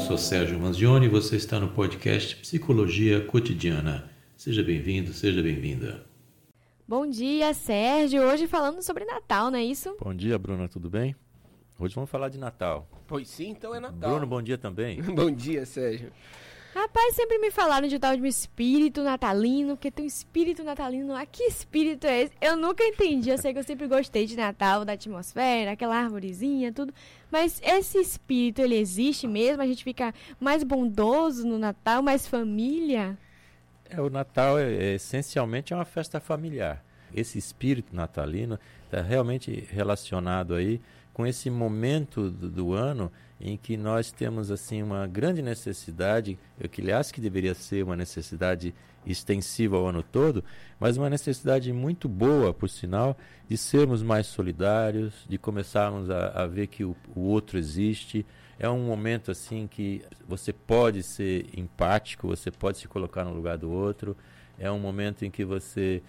sou Sérgio Manzioni e você está no podcast Psicologia Cotidiana. Seja bem-vindo, seja bem-vinda. Bom dia, Sérgio. Hoje falando sobre Natal, não é isso? Bom dia, Bruna, tudo bem? Hoje vamos falar de Natal. Pois sim, então é Natal. Bruno, bom dia também. bom dia, Sérgio. Rapaz, sempre me falaram de tal de um espírito natalino, porque tem um espírito natalino lá. Que espírito é esse? Eu nunca entendi. Eu sei que eu sempre gostei de Natal, da atmosfera, aquela árvorezinha, tudo. Mas esse espírito, ele existe mesmo? A gente fica mais bondoso no Natal, mais família? É, o Natal é, é essencialmente é uma festa familiar. Esse espírito natalino está realmente relacionado aí com esse momento do, do, ano em que nós temos assim uma grande necessidade, eu que aliás que deveria ser uma necessidade extensiva ao ano todo, mas uma necessidade muito boa, por sinal, de sermos mais solidários, de começarmos a, a ver que o, o outro existe. É um momento assim que você pode ser empático, você pode se colocar no lugar do outro. É um momento em que você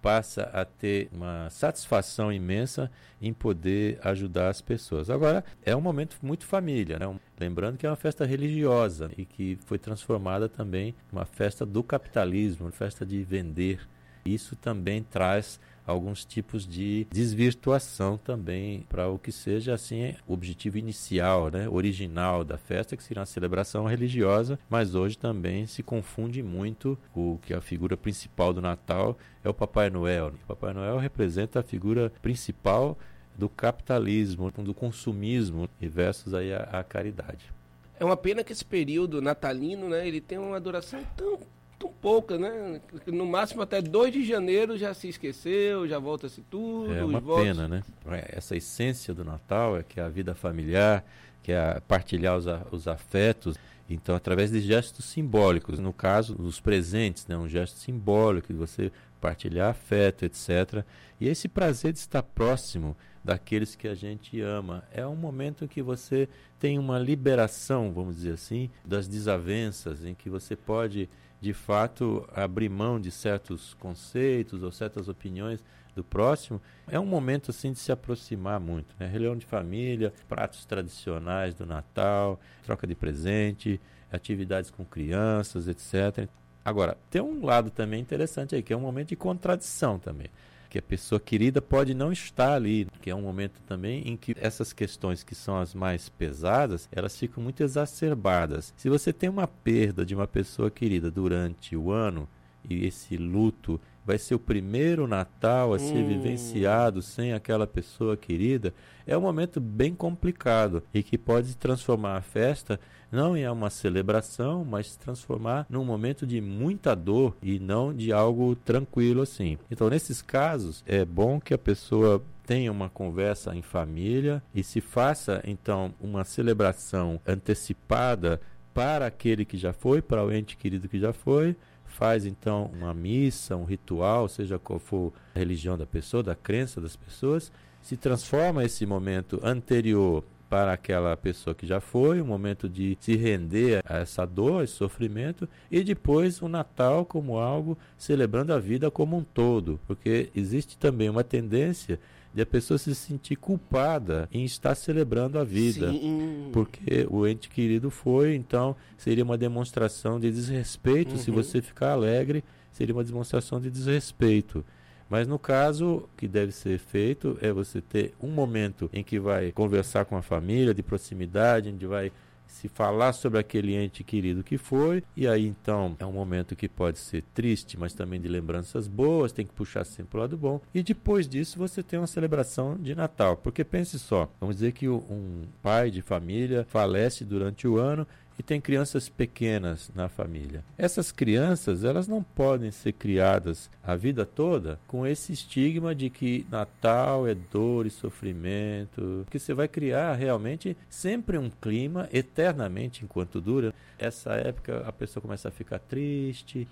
passa a ter uma satisfação imensa em poder ajudar as pessoas. Agora, é um momento muito família, né? Lembrando que é uma festa religiosa e que foi transformada também uma festa do capitalismo, uma festa de vender. Isso também traz alguns tipos de desvirtuação também para o que seja assim o objetivo inicial, né, original da festa, que seria uma celebração religiosa, mas hoje também se confunde muito o que a figura principal do Natal é o Papai Noel. O Papai Noel representa a figura principal do capitalismo, do consumismo e versus aí a, a caridade. É uma pena que esse período natalino, né, ele tem uma duração tão tão pouca, né? No máximo até 2 de janeiro já se esqueceu, já volta-se tudo. É uma pena, né? Essa essência do Natal é que é a vida familiar, que é partilhar os, os afetos. Então, através de gestos simbólicos, no caso, os presentes, né? um gesto simbólico de você partilhar afeto, etc. E esse prazer de estar próximo daqueles que a gente ama. É um momento em que você tem uma liberação, vamos dizer assim, das desavenças, em que você pode de fato abrir mão de certos conceitos ou certas opiniões do próximo, é um momento assim de se aproximar muito, né? Reunião de família, pratos tradicionais do Natal, troca de presente, atividades com crianças, etc. Agora, tem um lado também interessante aí, que é um momento de contradição também que a pessoa querida pode não estar ali, que é um momento também em que essas questões que são as mais pesadas, elas ficam muito exacerbadas. Se você tem uma perda de uma pessoa querida durante o ano e esse luto vai ser o primeiro Natal a ser hum. vivenciado sem aquela pessoa querida, é um momento bem complicado e que pode transformar a festa não em uma celebração, mas se transformar num momento de muita dor e não de algo tranquilo assim. Então, nesses casos, é bom que a pessoa tenha uma conversa em família e se faça então uma celebração antecipada para aquele que já foi, para o ente querido que já foi, faz então uma missa, um ritual, seja qual for a religião da pessoa, da crença das pessoas, se transforma esse momento anterior para aquela pessoa que já foi, um momento de se render a essa dor, esse sofrimento, e depois o Natal como algo celebrando a vida como um todo, porque existe também uma tendência de a pessoa se sentir culpada em estar celebrando a vida, Sim. porque o ente querido foi, então seria uma demonstração de desrespeito. Uhum. Se você ficar alegre, seria uma demonstração de desrespeito. Mas no caso, o que deve ser feito é você ter um momento em que vai conversar com a família de proximidade, onde vai se falar sobre aquele ente querido que foi, e aí então é um momento que pode ser triste, mas também de lembranças boas, tem que puxar sempre o lado bom. E depois disso você tem uma celebração de Natal, porque pense só, vamos dizer que um pai de família falece durante o ano e tem crianças pequenas na família. Essas crianças, elas não podem ser criadas a vida toda com esse estigma de que Natal é dor e sofrimento, que você vai criar realmente sempre um clima eternamente enquanto dura. Essa época a pessoa começa a ficar triste,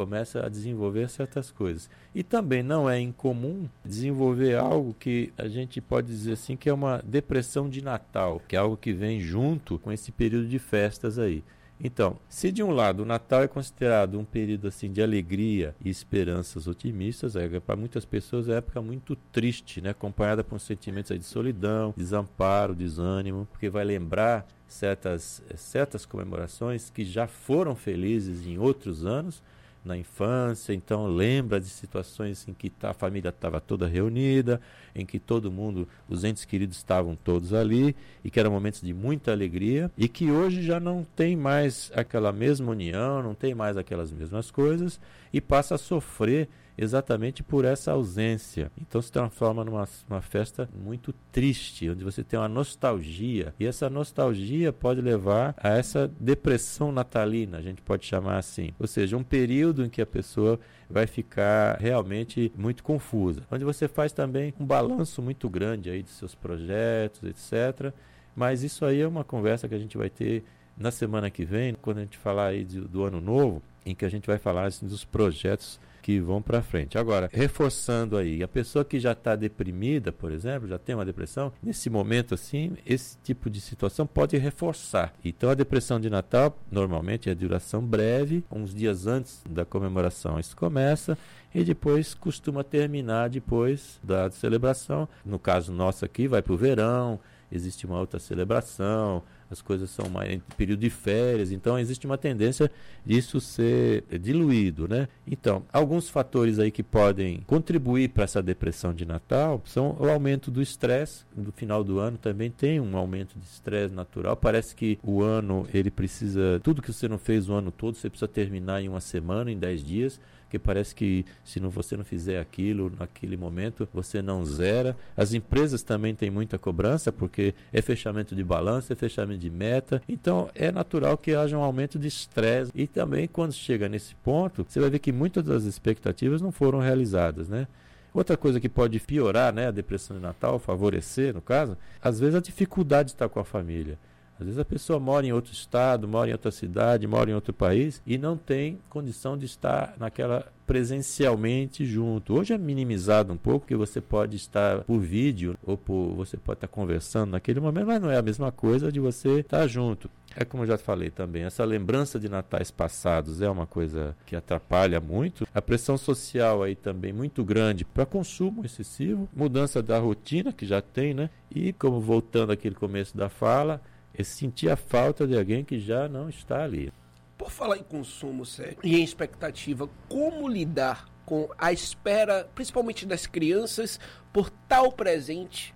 começa a desenvolver certas coisas. E também não é incomum desenvolver algo que a gente pode dizer assim que é uma depressão de Natal, que é algo que vem junto com esse período de festas aí. Então, se de um lado o Natal é considerado um período assim de alegria e esperanças otimistas, é, para muitas pessoas é época muito triste, né, acompanhada por sentimentos de solidão, desamparo, desânimo, porque vai lembrar certas certas comemorações que já foram felizes em outros anos na infância, então lembra de situações em que tá, a família estava toda reunida, em que todo mundo, os entes queridos estavam todos ali, e que eram momentos de muita alegria, e que hoje já não tem mais aquela mesma união, não tem mais aquelas mesmas coisas, e passa a sofrer exatamente por essa ausência. Então se transforma numa uma festa muito triste, onde você tem uma nostalgia. E essa nostalgia pode levar a essa depressão natalina, a gente pode chamar assim. Ou seja, um período em que a pessoa vai ficar realmente muito confusa. Onde você faz também um balanço muito grande aí de seus projetos, etc. Mas isso aí é uma conversa que a gente vai ter na semana que vem, quando a gente falar aí de, do ano novo, em que a gente vai falar assim, dos projetos que vão para frente. Agora, reforçando aí, a pessoa que já está deprimida, por exemplo, já tem uma depressão, nesse momento assim, esse tipo de situação pode reforçar. Então, a depressão de Natal normalmente é duração breve, uns dias antes da comemoração isso começa e depois costuma terminar depois da celebração. No caso nosso aqui, vai para o verão, existe uma outra celebração, as coisas são mais em período de férias, então existe uma tendência disso ser diluído, né? Então, alguns fatores aí que podem contribuir para essa depressão de Natal são o aumento do estresse, no final do ano também tem um aumento de estresse natural, parece que o ano ele precisa, tudo que você não fez o ano todo, você precisa terminar em uma semana, em 10 dias, porque parece que se não, você não fizer aquilo naquele momento, você não zera. As empresas também têm muita cobrança, porque é fechamento de balanço, é fechamento de meta. Então é natural que haja um aumento de estresse. E também quando chega nesse ponto, você vai ver que muitas das expectativas não foram realizadas, né? Outra coisa que pode piorar, né, a depressão de Natal, favorecer, no caso, às vezes a dificuldade de estar com a família. Às vezes a pessoa mora em outro estado, mora em outra cidade, mora em outro país e não tem condição de estar naquela presencialmente junto. Hoje é minimizado um pouco, porque você pode estar por vídeo ou por você pode estar conversando naquele momento, mas não é a mesma coisa de você estar junto. É como eu já falei também, essa lembrança de natais passados é uma coisa que atrapalha muito. A pressão social aí também muito grande para consumo excessivo, mudança da rotina que já tem, né? E como voltando àquele começo da fala, é sentir a falta de alguém que já não está ali. Por falar em consumo sério e em expectativa, como lidar com a espera, principalmente das crianças, por tal presente,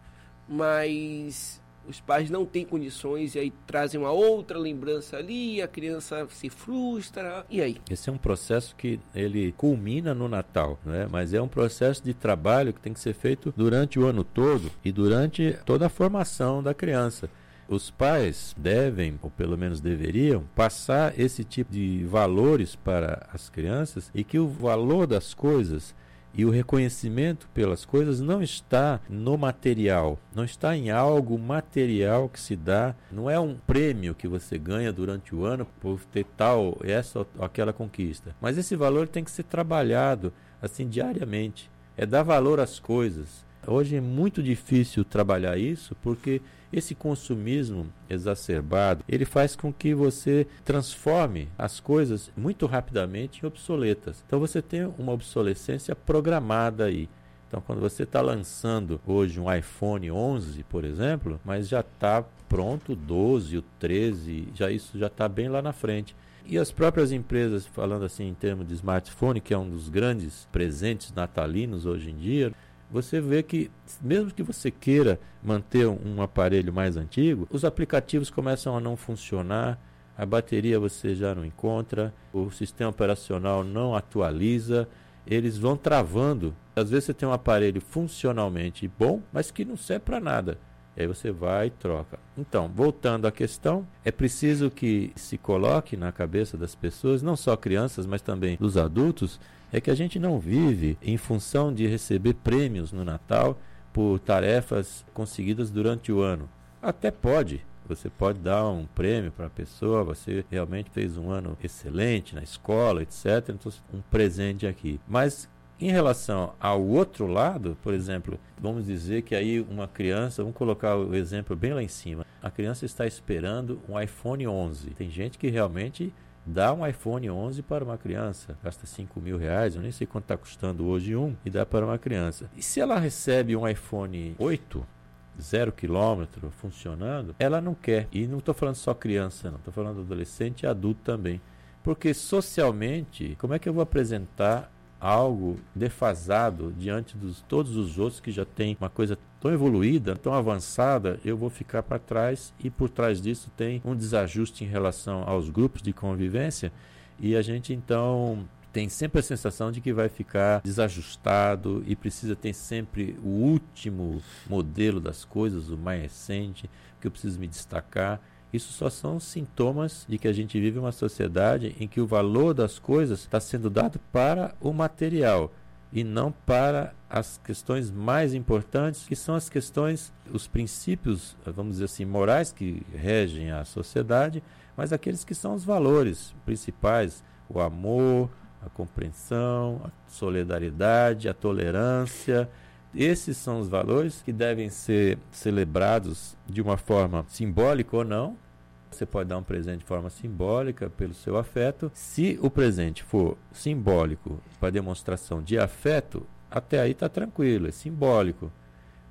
mas os pais não têm condições e aí trazem uma outra lembrança ali, a criança se frustra. E aí? Esse é um processo que ele culmina no Natal, né? Mas é um processo de trabalho que tem que ser feito durante o ano todo e durante toda a formação da criança. Os pais devem, ou pelo menos deveriam, passar esse tipo de valores para as crianças e que o valor das coisas e o reconhecimento pelas coisas não está no material, não está em algo material que se dá, não é um prêmio que você ganha durante o ano por ter tal, essa ou aquela conquista. Mas esse valor tem que ser trabalhado assim diariamente. É dar valor às coisas. Hoje é muito difícil trabalhar isso porque esse consumismo exacerbado, ele faz com que você transforme as coisas muito rapidamente em obsoletas. Então você tem uma obsolescência programada aí. Então, quando você está lançando hoje um iPhone 11, por exemplo, mas já está pronto o 12, o 13, já isso já está bem lá na frente. E as próprias empresas, falando assim em termos de smartphone, que é um dos grandes presentes natalinos hoje em dia, você vê que, mesmo que você queira manter um aparelho mais antigo, os aplicativos começam a não funcionar, a bateria você já não encontra, o sistema operacional não atualiza, eles vão travando. Às vezes você tem um aparelho funcionalmente bom, mas que não serve para nada. Aí você vai e troca. Então, voltando à questão, é preciso que se coloque na cabeça das pessoas, não só crianças, mas também dos adultos, é que a gente não vive em função de receber prêmios no Natal por tarefas conseguidas durante o ano. Até pode, você pode dar um prêmio para a pessoa, você realmente fez um ano excelente na escola, etc. Então, um presente aqui. Mas Em relação ao outro lado, por exemplo, vamos dizer que aí uma criança, vamos colocar o exemplo bem lá em cima, a criança está esperando um iPhone 11. Tem gente que realmente dá um iPhone 11 para uma criança, gasta 5 mil reais, eu nem sei quanto está custando hoje um, e dá para uma criança. E se ela recebe um iPhone 8, zero quilômetro, funcionando, ela não quer. E não estou falando só criança, não, estou falando adolescente e adulto também. Porque socialmente, como é que eu vou apresentar algo defasado diante de todos os outros que já têm uma coisa tão evoluída, tão avançada, eu vou ficar para trás e por trás disso tem um desajuste em relação aos grupos de convivência e a gente então tem sempre a sensação de que vai ficar desajustado e precisa ter sempre o último modelo das coisas, o mais recente, que eu preciso me destacar. Isso só são sintomas de que a gente vive uma sociedade em que o valor das coisas está sendo dado para o material e não para as questões mais importantes, que são as questões, os princípios, vamos dizer assim, morais que regem a sociedade, mas aqueles que são os valores principais, o amor, a compreensão, a solidariedade, a tolerância. Esses são os valores que devem ser celebrados de uma forma simbólica ou não. Você pode dar um presente de forma simbólica pelo seu afeto. Se o presente for simbólico para demonstração de afeto, até aí está tranquilo, é simbólico.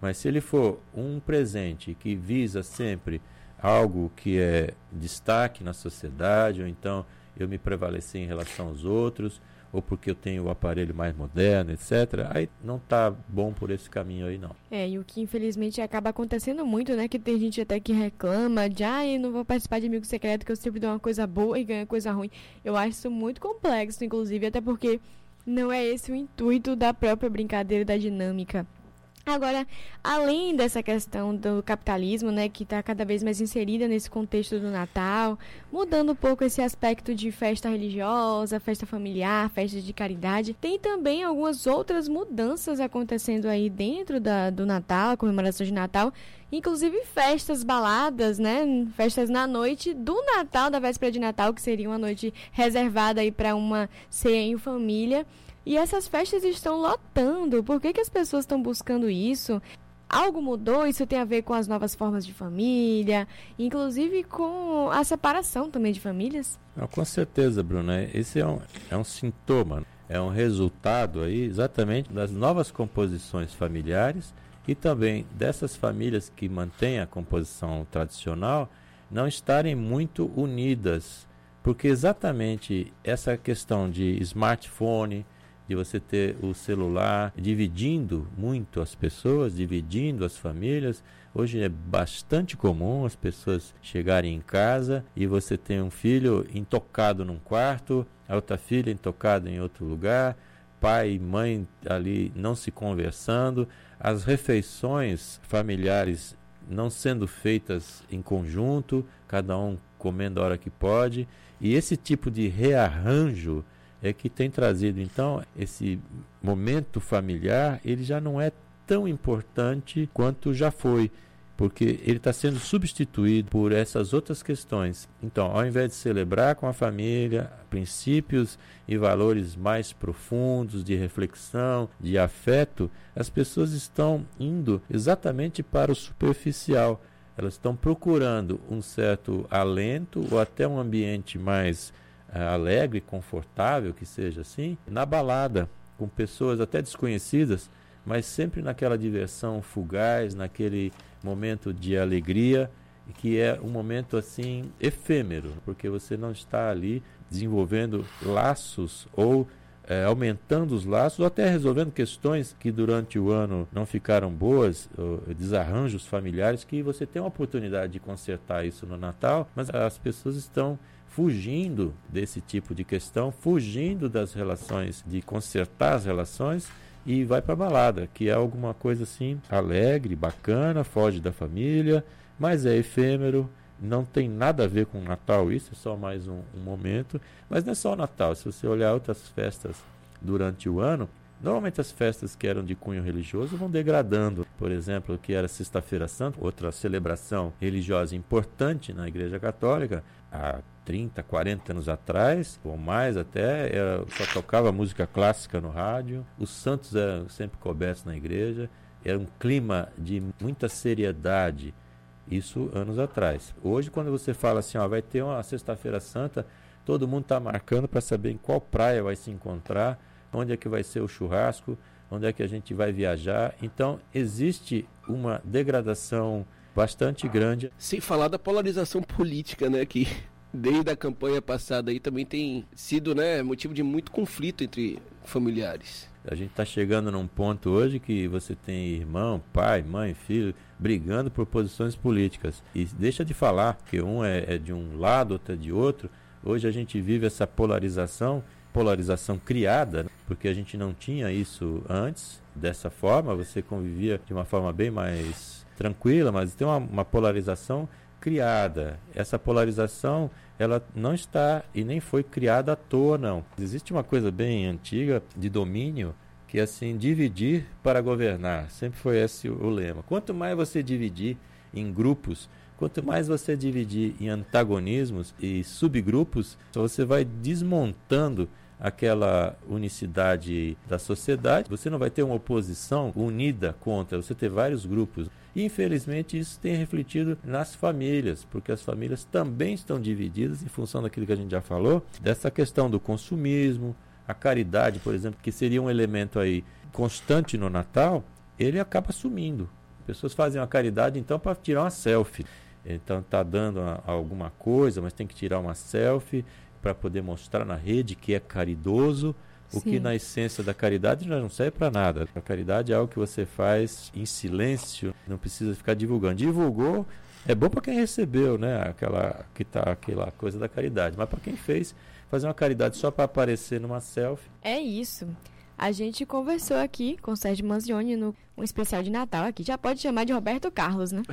Mas se ele for um presente que visa sempre algo que é destaque na sociedade, ou então eu me prevalecer em relação aos outros, ou porque eu tenho o aparelho mais moderno, etc. Aí não tá bom por esse caminho aí, não. É, e o que infelizmente acaba acontecendo muito, né? Que tem gente até que reclama de, ah, eu não vou participar de amigo secreto, que eu sempre dou uma coisa boa e ganho coisa ruim. Eu acho isso muito complexo, inclusive, até porque não é esse o intuito da própria brincadeira da dinâmica. Agora, além dessa questão do capitalismo, né, que está cada vez mais inserida nesse contexto do Natal, mudando um pouco esse aspecto de festa religiosa, festa familiar, festa de caridade, tem também algumas outras mudanças acontecendo aí dentro da, do Natal, comemoração de Natal, inclusive festas, baladas, né, festas na noite do Natal, da véspera de Natal, que seria uma noite reservada aí para uma ceia em família. E essas festas estão lotando. Por que, que as pessoas estão buscando isso? Algo mudou? Isso tem a ver com as novas formas de família, inclusive com a separação também de famílias? Não, com certeza, Bruna. Esse é um, é um sintoma, é um resultado aí exatamente das novas composições familiares e também dessas famílias que mantêm a composição tradicional não estarem muito unidas. Porque exatamente essa questão de smartphone, de você ter o celular dividindo muito as pessoas, dividindo as famílias. Hoje é bastante comum as pessoas chegarem em casa e você tem um filho intocado num quarto, a outra filha intocada em outro lugar, pai e mãe ali não se conversando, as refeições familiares não sendo feitas em conjunto, cada um comendo a hora que pode, e esse tipo de rearranjo é que tem trazido então esse momento familiar, ele já não é tão importante quanto já foi, porque ele está sendo substituído por essas outras questões. Então, ao invés de celebrar com a família princípios e valores mais profundos de reflexão, de afeto, as pessoas estão indo exatamente para o superficial. Elas estão procurando um certo alento ou até um ambiente mais é, alegre, confortável, que seja assim, na balada, com pessoas até desconhecidas, mas sempre naquela diversão fugaz, naquele momento de alegria, que é um momento assim efêmero, porque você não está ali desenvolvendo laços ou é, aumentando os laços ou até resolvendo questões que durante o ano não ficaram boas, desarranjos familiares, que você tem uma oportunidade de consertar isso no Natal, mas as pessoas estão fugindo desse tipo de questão, fugindo das relações, de consertar as relações e vai para balada, que é alguma coisa assim alegre, bacana, foge da família, mas é efêmero, não tem nada a ver com o Natal, isso é só mais um, um momento, mas não é só o Natal, se você olhar outras festas durante o ano, Normalmente as festas que eram de cunho religioso vão degradando. Por exemplo, o que era Sexta-feira Santa, outra celebração religiosa importante na Igreja Católica, há 30, 40 anos atrás, ou mais até, era, só tocava música clássica no rádio, os santos eram sempre cobertos na igreja, era um clima de muita seriedade, isso anos atrás. Hoje, quando você fala assim, ó, vai ter uma Sexta-feira Santa, todo mundo está marcando para saber em qual praia vai se encontrar, onde é que vai ser o churrasco, onde é que a gente vai viajar. Então, existe uma degradação bastante grande. Sem falar da polarização política, né, que desde a campanha passada aí também tem sido, né, motivo de muito conflito entre familiares. A gente está chegando num ponto hoje que você tem irmão, pai, mãe, filho brigando por posições políticas. E deixa de falar que um é, é de um lado, outro é de outro. Hoje a gente vive essa polarização, polarização criada, né, porque a gente não tinha isso antes dessa forma. Você convivia de uma forma bem mais tranquila, mas tem uma, uma polarização criada. Essa polarização, ela não está e nem foi criada à toa, não. Existe uma coisa bem antiga de domínio que é assim, dividir para governar. Sempre foi esse o lema. Quanto mais você dividir em grupos, quanto mais você dividir em antagonismos e subgrupos, você vai desmontando aquela unicidade da sociedade, você não vai ter uma oposição unida contra, você ter vários grupos. Infelizmente isso tem refletido nas famílias, porque as famílias também estão divididas em função daquilo que a gente já falou, dessa questão do consumismo, a caridade, por exemplo, que seria um elemento aí constante no Natal, ele acaba sumindo. Pessoas fazem uma caridade então para tirar uma selfie. Então está dando a, alguma coisa, mas tem que tirar uma selfie para poder mostrar na rede que é caridoso o Sim. que na essência da caridade não serve para nada. A caridade é algo que você faz em silêncio, não precisa ficar divulgando. Divulgou, é bom para quem recebeu, né? Aquela que tá aquela coisa da caridade, mas para quem fez, fazer uma caridade só para aparecer numa selfie. É isso. A gente conversou aqui com o Sérgio Manzioni no um especial de Natal aqui. Já pode chamar de Roberto Carlos, né?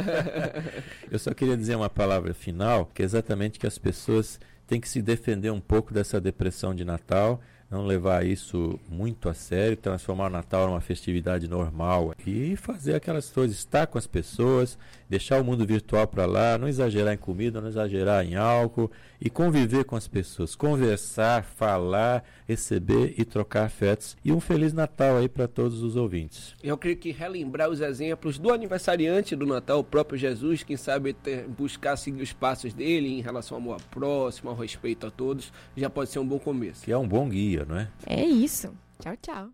Eu só queria dizer uma palavra final, que é exatamente que as pessoas tem que se defender um pouco dessa depressão de Natal, não levar isso muito a sério, transformar o Natal numa festividade normal e fazer aquelas coisas, estar com as pessoas, deixar o mundo virtual para lá, não exagerar em comida, não exagerar em álcool e conviver com as pessoas, conversar, falar, receber e trocar afetos. E um feliz Natal aí para todos os ouvintes. Eu creio que relembrar os exemplos do aniversariante do Natal, o próprio Jesus, quem sabe ter, buscar seguir os passos dele em relação ao amor próximo, ao respeito a todos, já pode ser um bom começo. Que é um bom guia, não é? É isso. Tchau, tchau.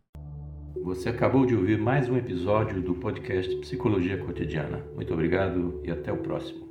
Você acabou de ouvir mais um episódio do podcast Psicologia Cotidiana. Muito obrigado e até o próximo.